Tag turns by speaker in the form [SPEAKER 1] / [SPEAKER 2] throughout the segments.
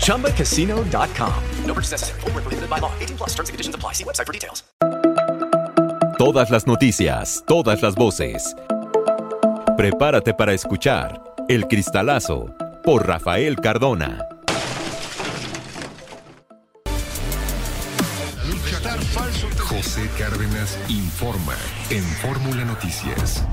[SPEAKER 1] ChumbaCasino.com. No purchase necessary. Full prohibited by law. 18 plus terms and conditions apply. See website for details.
[SPEAKER 2] Todas las noticias, todas las voces. Prepárate para escuchar El Cristalazo por Rafael Cardona.
[SPEAKER 3] José Cárdenas informa en Fórmula Noticias.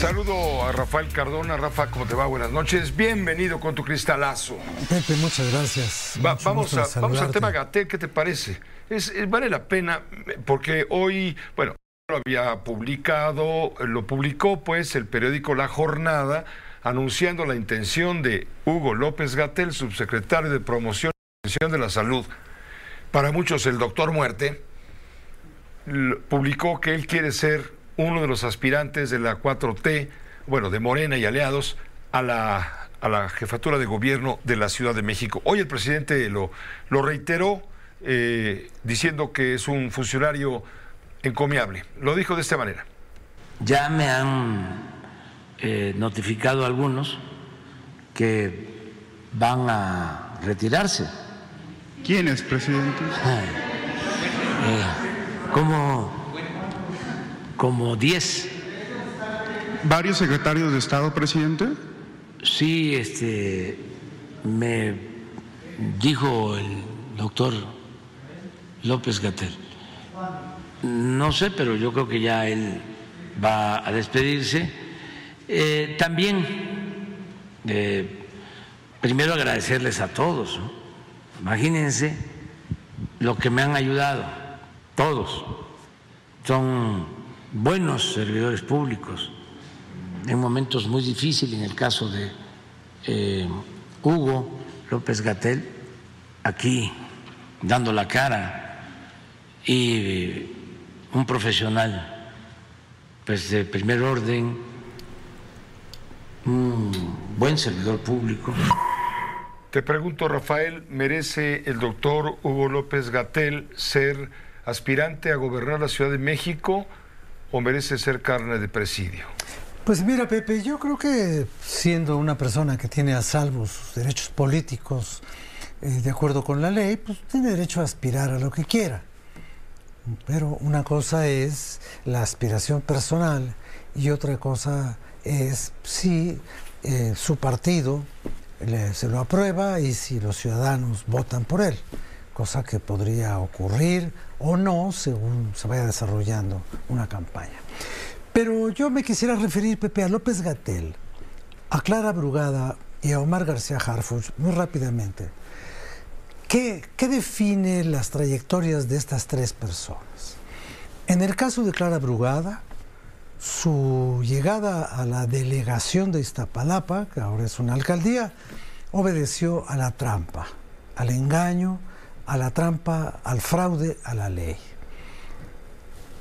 [SPEAKER 4] Saludo a Rafael Cardona. Rafa, ¿cómo te va? Buenas noches. Bienvenido con tu cristalazo.
[SPEAKER 5] Pepe, muchas gracias.
[SPEAKER 4] vamos, a, vamos, al tema Gatel, ¿qué te parece? Es, vale la pena porque hoy, bueno, lo había publicado, lo publicó pues el periódico La Jornada anunciando la intención de Hugo López Gatel, subsecretario de Promoción y de la Salud. Para muchos el doctor Muerte publicó que él quiere ser uno de los aspirantes de la 4T, bueno, de Morena y aliados, a la, a la jefatura de gobierno de la Ciudad de México. Hoy el presidente lo, lo reiteró eh, diciendo que es un funcionario encomiable. Lo dijo de esta manera.
[SPEAKER 6] Ya me han eh, notificado algunos que van a retirarse.
[SPEAKER 7] ¿Quiénes, presidente?
[SPEAKER 6] Eh, ¿Cómo? Como 10.
[SPEAKER 7] ¿Varios secretarios de Estado, presidente?
[SPEAKER 6] Sí, este, me dijo el doctor López Gatel. No sé, pero yo creo que ya él va a despedirse. Eh, también, eh, primero agradecerles a todos. Imagínense lo que me han ayudado, todos. Son buenos servidores públicos en momentos muy difíciles, en el caso de eh, Hugo López Gatel, aquí dando la cara, y un profesional pues, de primer orden, un buen servidor público.
[SPEAKER 4] Te pregunto, Rafael, ¿merece el doctor Hugo López Gatel ser aspirante a gobernar la Ciudad de México? O merece ser carne de presidio?
[SPEAKER 5] Pues mira, Pepe, yo creo que siendo una persona que tiene a salvo sus derechos políticos eh, de acuerdo con la ley, pues tiene derecho a aspirar a lo que quiera. Pero una cosa es la aspiración personal y otra cosa es si eh, su partido se lo aprueba y si los ciudadanos votan por él, cosa que podría ocurrir o no según se vaya desarrollando una campaña. Pero yo me quisiera referir, Pepe, a López Gatel, a Clara Brugada y a Omar García Harfuch muy rápidamente. ¿Qué, ¿Qué define las trayectorias de estas tres personas? En el caso de Clara Brugada, su llegada a la delegación de Iztapalapa, que ahora es una alcaldía, obedeció a la trampa, al engaño, a la trampa, al fraude, a la ley.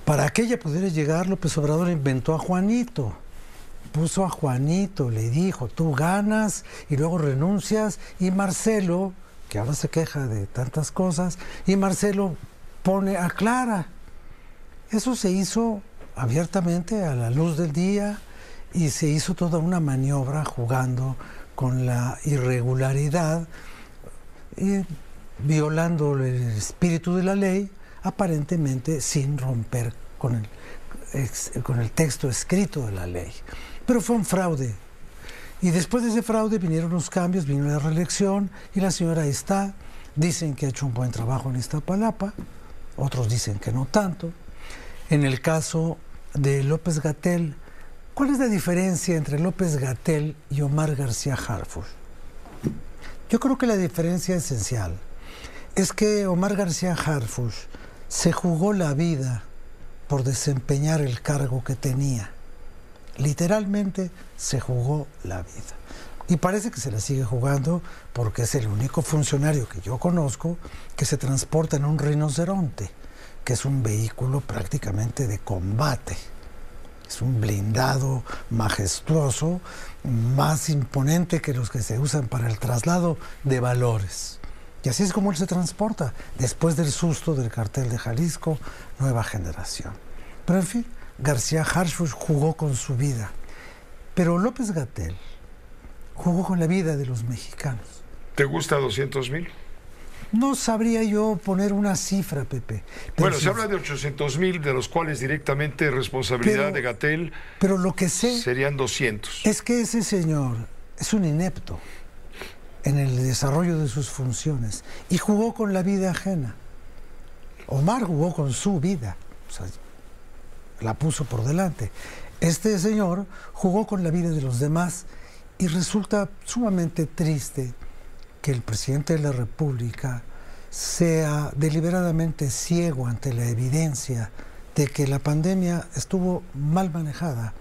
[SPEAKER 5] Para que ella pudiera llegar, López Obrador inventó a Juanito. Puso a Juanito, le dijo, tú ganas y luego renuncias. Y Marcelo, que ahora se queja de tantas cosas, y Marcelo pone a Clara. Eso se hizo abiertamente a la luz del día y se hizo toda una maniobra jugando con la irregularidad. Y violando el espíritu de la ley, aparentemente sin romper con el, con el texto escrito de la ley. Pero fue un fraude. Y después de ese fraude vinieron los cambios, vino la reelección y la señora está dicen que ha hecho un buen trabajo en Iztapalapa, otros dicen que no tanto. En el caso de López Gatel, ¿cuál es la diferencia entre López Gatel y Omar García Harfuch? Yo creo que la diferencia esencial es que Omar García Harfuch se jugó la vida por desempeñar el cargo que tenía. Literalmente se jugó la vida. Y parece que se la sigue jugando porque es el único funcionario que yo conozco que se transporta en un rinoceronte, que es un vehículo prácticamente de combate. Es un blindado majestuoso, más imponente que los que se usan para el traslado de valores. Y así es como él se transporta, después del susto del cartel de Jalisco, nueva generación. Pero en fin, García Harfuch jugó con su vida. Pero López Gatel jugó con la vida de los mexicanos.
[SPEAKER 4] ¿Te gusta 200 mil?
[SPEAKER 5] No sabría yo poner una cifra, Pepe.
[SPEAKER 4] Bueno, se habla de 800 mil, de los cuales directamente responsabilidad de Gatel.
[SPEAKER 5] Pero lo que sé.
[SPEAKER 4] Serían 200.
[SPEAKER 5] Es que ese señor es un inepto en el desarrollo de sus funciones y jugó con la vida ajena. Omar jugó con su vida, la puso por delante. Este señor jugó con la vida de los demás y resulta sumamente triste que el presidente de la República sea deliberadamente ciego ante la evidencia de que la pandemia estuvo mal manejada,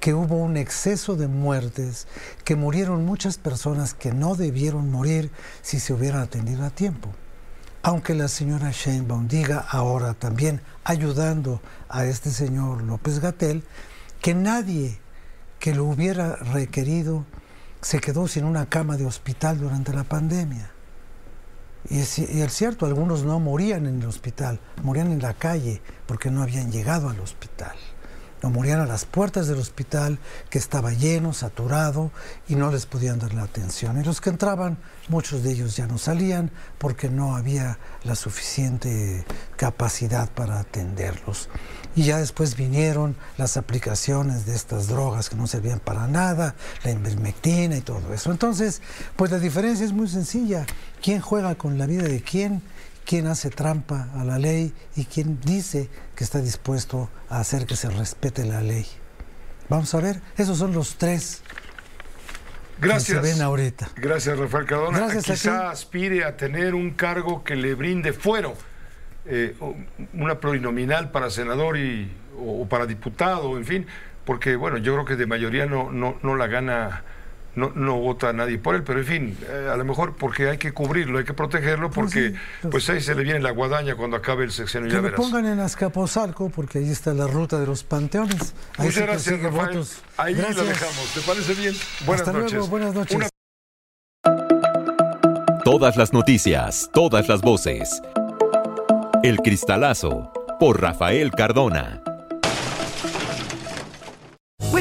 [SPEAKER 5] que hubo un exceso de muertes, que murieron muchas personas que no debieron morir si se hubieran atendido a tiempo. Aunque la señora Sheinbaum diga ahora también, ayudando a este señor López Gatel, que nadie que lo hubiera requerido se quedó sin una cama de hospital durante la pandemia. Y es, y es, cierto, algunos no morían en el hospital, morían en la calle porque no habían llegado al hospital. No a las puertas del hospital que estaba lleno, saturado y no les podían dar la atención. Y los que entraban, muchos de ellos ya no salían porque no había la suficiente capacidad para atenderlos. Y ya después vinieron las aplicaciones de estas drogas que no servían para nada, la invermectina y todo eso. Entonces, pues la diferencia es muy sencilla. ¿Quién juega con la vida de quién? ¿Quién hace trampa a la ley? ¿Y quién dice que está dispuesto a hacer que se respete la ley? Vamos a ver, esos son los tres
[SPEAKER 4] Gracias.
[SPEAKER 5] que se ven ahorita.
[SPEAKER 4] Gracias, Rafael Cardona.
[SPEAKER 5] Gracias
[SPEAKER 4] Quizá aspire a tener un cargo que le brinde fuero, eh, una plurinominal para senador y, o, o para diputado, en fin, porque bueno, yo creo que de mayoría no, no, no la gana, no, no vota nadie por él, pero en fin, eh, a lo mejor porque hay que cubrirlo, hay que protegerlo, porque
[SPEAKER 5] sí, pues-
[SPEAKER 4] pues ahí se le viene la guadaña cuando acabe el sexenio,
[SPEAKER 5] Que
[SPEAKER 4] ya
[SPEAKER 5] lo
[SPEAKER 4] verás.
[SPEAKER 5] pongan en Azcapotzalco, porque ahí está la ruta de los panteones. Ahí
[SPEAKER 4] Muchas gracias, Rafael.
[SPEAKER 5] votos.
[SPEAKER 4] Ahí
[SPEAKER 5] Gracias.
[SPEAKER 4] lo dejamos. ¿Te parece bien? Buenas
[SPEAKER 5] Hasta
[SPEAKER 4] noches.
[SPEAKER 5] luego, buenas noches.
[SPEAKER 4] Una
[SPEAKER 2] Todas las noticias, todas las voces. El Cristalazo por Rafael Cardona.